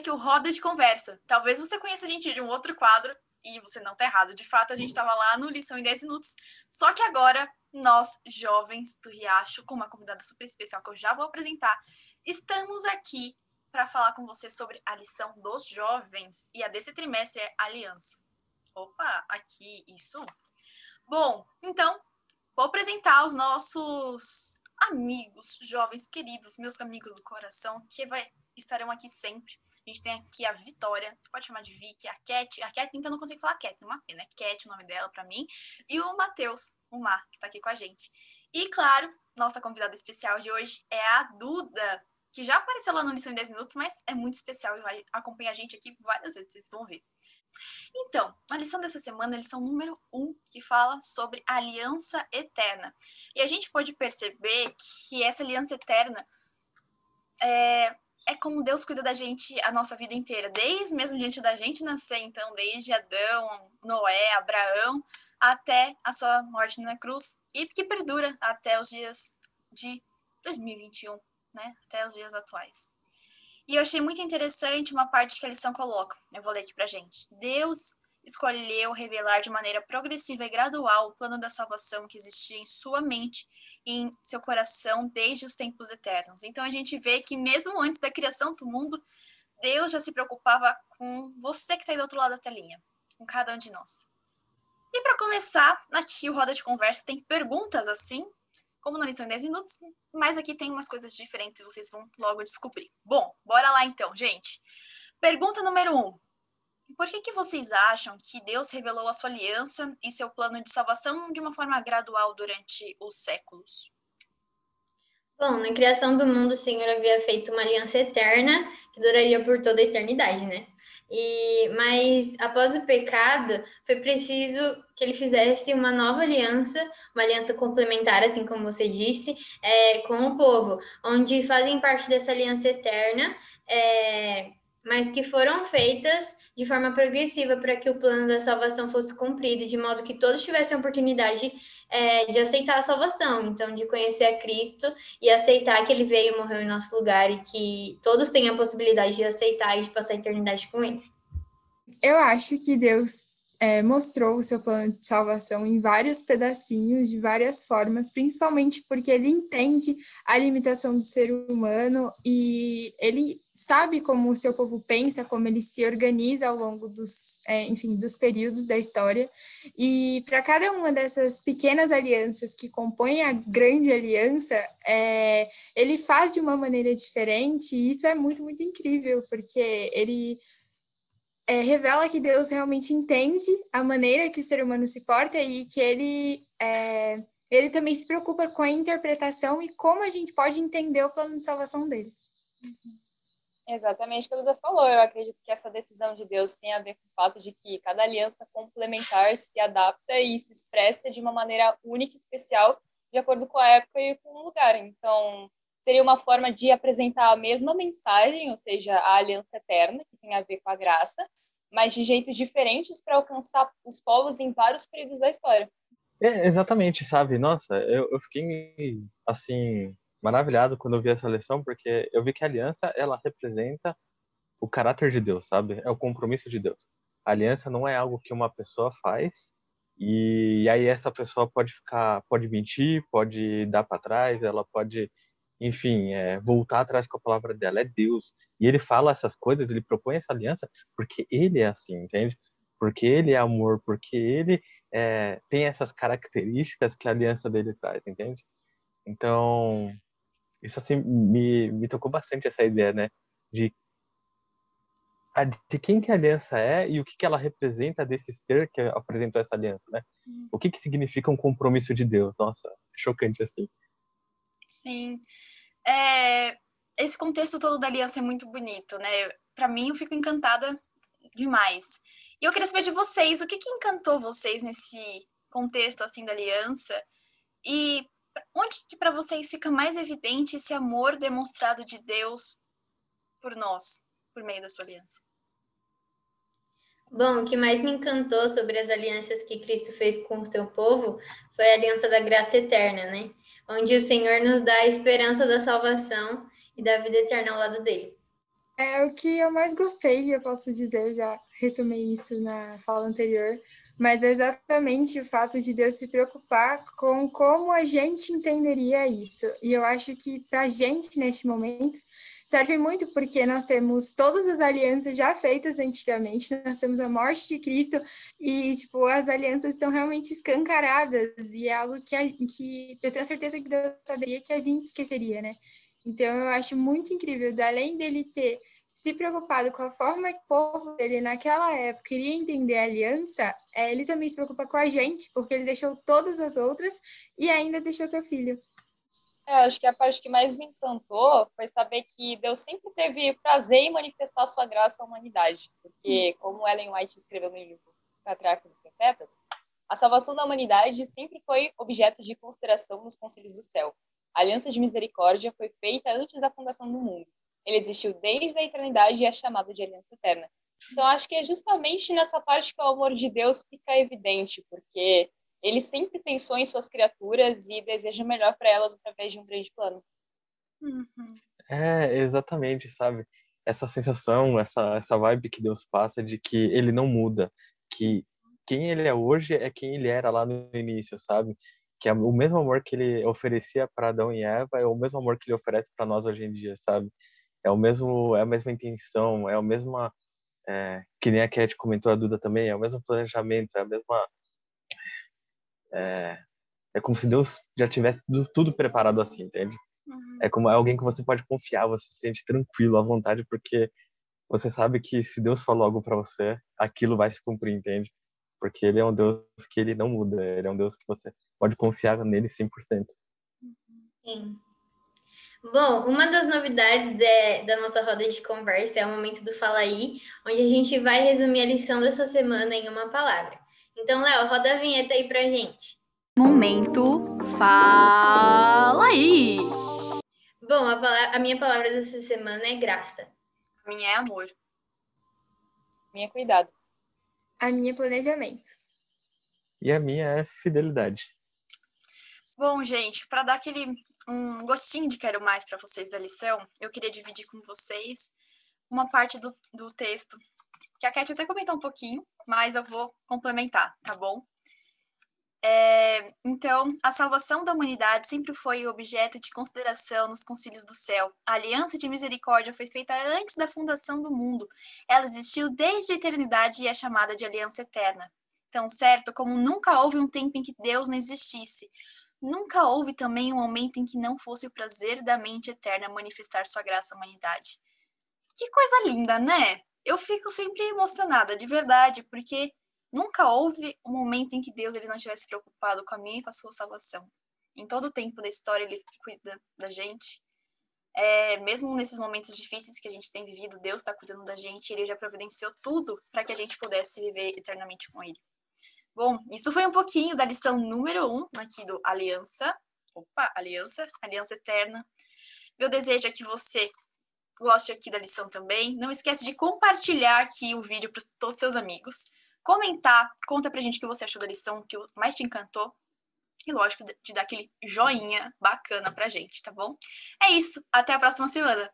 aqui o Roda de Conversa. Talvez você conheça a gente de um outro quadro e você não tá errado. De fato, a gente estava lá no Lição em 10 Minutos. Só que agora, nós, jovens do Riacho, com uma convidada super especial que eu já vou apresentar, estamos aqui para falar com você sobre a lição dos jovens. E a desse trimestre é Aliança. Opa, aqui, isso. Bom, então, vou apresentar os nossos amigos, jovens queridos, meus amigos do coração, que vai, estarão aqui sempre. A gente tem aqui a Vitória, você pode chamar de Vicky, a Cat, a Cat, então eu não consigo falar Cat, uma pena, é Cat o nome dela para mim, e o Matheus, o Mar, que está aqui com a gente. E claro, nossa convidada especial de hoje é a Duda, que já apareceu lá no Lição em 10 Minutos, mas é muito especial e vai acompanhar a gente aqui várias vezes, vocês vão ver. Então, a lição dessa semana é a lição número 1, um, que fala sobre aliança eterna. E a gente pode perceber que essa aliança eterna é, é como Deus cuida da gente a nossa vida inteira, desde mesmo diante da gente nascer, então, desde Adão, Noé, Abraão, até a sua morte na cruz, e que perdura até os dias de 2021, né? Até os dias atuais. E eu achei muito interessante uma parte que a lição coloca. Eu vou ler aqui pra gente. Deus escolheu revelar de maneira progressiva e gradual o plano da salvação que existia em sua mente e em seu coração desde os tempos eternos. Então a gente vê que mesmo antes da criação do mundo, Deus já se preocupava com você que está aí do outro lado da telinha, com cada um de nós. E para começar, aqui o Roda de Conversa tem perguntas assim, como na lição em 10 minutos, mas aqui tem umas coisas diferentes e vocês vão logo descobrir. Bom, bora lá então, gente. Pergunta número 1. Um. Por que, que vocês acham que Deus revelou a sua aliança e seu plano de salvação de uma forma gradual durante os séculos? Bom, na criação do mundo, o Senhor havia feito uma aliança eterna que duraria por toda a eternidade, né? E, mas após o pecado, foi preciso que ele fizesse uma nova aliança, uma aliança complementar, assim como você disse, é, com o povo, onde fazem parte dessa aliança eterna, é, mas que foram feitas de forma progressiva para que o plano da salvação fosse cumprido, de modo que todos tivessem a oportunidade é, de aceitar a salvação, então de conhecer a Cristo e aceitar que ele veio e morreu em nosso lugar e que todos têm a possibilidade de aceitar e de passar a eternidade com ele. Eu acho que Deus é, mostrou o seu plano de salvação em vários pedacinhos, de várias formas, principalmente porque ele entende a limitação do ser humano e ele sabe como o seu povo pensa, como ele se organiza ao longo dos, é, enfim, dos períodos da história. E para cada uma dessas pequenas alianças que compõem a grande aliança, é, ele faz de uma maneira diferente, e isso é muito, muito incrível, porque ele é, revela que Deus realmente entende a maneira que o ser humano se porta e que ele, é, ele também se preocupa com a interpretação e como a gente pode entender o plano de salvação dele. Exatamente o que a Duda falou. Eu acredito que essa decisão de Deus tem a ver com o fato de que cada aliança complementar se adapta e se expressa de uma maneira única e especial, de acordo com a época e com o lugar. Então, seria uma forma de apresentar a mesma mensagem, ou seja, a aliança eterna, que tem a ver com a graça, mas de jeitos diferentes para alcançar os povos em vários períodos da história. É, exatamente, sabe? Nossa, eu, eu fiquei, assim, maravilhado quando eu vi essa lição, porque eu vi que a aliança, ela representa o caráter de Deus, sabe? É o compromisso de Deus. A aliança não é algo que uma pessoa faz e aí essa pessoa pode ficar, pode mentir, pode dar para trás, ela pode, enfim, é, voltar atrás com a palavra dela. É Deus. E ele fala essas coisas, ele propõe essa aliança porque ele é assim, entende? Porque ele é amor, porque ele é, tem essas características que a aliança dele traz, entende? Então, isso assim me, me tocou bastante essa ideia, né? De, de quem que a aliança é e o que, que ela representa desse ser que apresentou essa aliança, né? Uhum. O que, que significa um compromisso de Deus? Nossa, chocante assim. Sim. É, esse contexto todo da aliança é muito bonito, né? Para mim, eu fico encantada demais. E eu queria saber de vocês, o que, que encantou vocês nesse contexto assim da aliança? E onde que para vocês fica mais evidente esse amor demonstrado de Deus por nós, por meio da sua aliança? Bom, o que mais me encantou sobre as alianças que Cristo fez com o seu povo foi a aliança da graça eterna, né? Onde o Senhor nos dá a esperança da salvação e da vida eterna ao lado dele. É o que eu mais gostei, eu posso dizer, já retomei isso na fala anterior, mas é exatamente o fato de Deus se preocupar com como a gente entenderia isso. E eu acho que para a gente, neste momento, serve muito porque nós temos todas as alianças já feitas antigamente, nós temos a morte de Cristo e, tipo, as alianças estão realmente escancaradas e é algo que, a, que eu tenho certeza que Deus saberia que a gente esqueceria, né? Então, eu acho muito incrível, além dele ter se preocupado com a forma que o povo dele naquela época queria entender a aliança, é, ele também se preocupa com a gente, porque ele deixou todas as outras e ainda deixou seu filho. É, acho que a parte que mais me encantou foi saber que Deus sempre teve prazer em manifestar sua graça à humanidade, porque, como Ellen White escreveu no livro Patriarcas e Profetas, a salvação da humanidade sempre foi objeto de consideração nos conselhos do céu. A aliança de misericórdia foi feita antes da fundação do mundo ele existiu desde a eternidade e é chamado de aliança eterna. Então, acho que é justamente nessa parte que o amor de Deus fica evidente, porque ele sempre pensou em suas criaturas e deseja melhor para elas através de um grande plano. Uhum. É, exatamente, sabe? Essa sensação, essa, essa vibe que Deus passa de que ele não muda, que quem ele é hoje é quem ele era lá no início, sabe? Que é o mesmo amor que ele oferecia para Adão e Eva é o mesmo amor que ele oferece para nós hoje em dia, sabe? é o mesmo, é a mesma intenção, é a mesma, é, que nem a Cat comentou, a Duda também, é o mesmo planejamento, é a mesma, é, é como se Deus já tivesse tudo, tudo preparado assim, entende? Uhum. É como alguém que você pode confiar, você se sente tranquilo, à vontade, porque você sabe que se Deus falou algo para você, aquilo vai se cumprir, entende? Porque ele é um Deus que ele não muda, ele é um Deus que você pode confiar nele 100%. Sim. Bom, uma das novidades de, da nossa roda de conversa é o momento do Fala Aí, onde a gente vai resumir a lição dessa semana em uma palavra. Então, Léo, roda a vinheta aí pra gente. Momento Fala Aí! Bom, a, palavra, a minha palavra dessa semana é graça. A minha é amor. A minha é cuidado. A minha é planejamento. E a minha é fidelidade. Bom, gente, para dar aquele um gostinho de quero mais para vocês da lição, eu queria dividir com vocês uma parte do, do texto, que a Cat até comentou um pouquinho, mas eu vou complementar, tá bom? É, então, a salvação da humanidade sempre foi objeto de consideração nos concílios do céu. A aliança de misericórdia foi feita antes da fundação do mundo. Ela existiu desde a eternidade e é chamada de aliança eterna. Então, certo, como nunca houve um tempo em que Deus não existisse, Nunca houve também um momento em que não fosse o prazer da mente eterna manifestar sua graça à humanidade. Que coisa linda, né? Eu fico sempre emocionada, de verdade, porque nunca houve um momento em que Deus ele não estivesse preocupado com a minha e com a sua salvação. Em todo o tempo da história, ele cuida da gente. É, mesmo nesses momentos difíceis que a gente tem vivido, Deus está cuidando da gente, ele já providenciou tudo para que a gente pudesse viver eternamente com ele. Bom, isso foi um pouquinho da lição número um aqui do Aliança. Opa, Aliança, Aliança Eterna. Meu desejo é que você goste aqui da lição também. Não esquece de compartilhar aqui o vídeo para todos os seus amigos. Comentar, conta pra gente o que você achou da lição, o que mais te encantou. E lógico, de dar aquele joinha bacana pra gente, tá bom? É isso, até a próxima semana.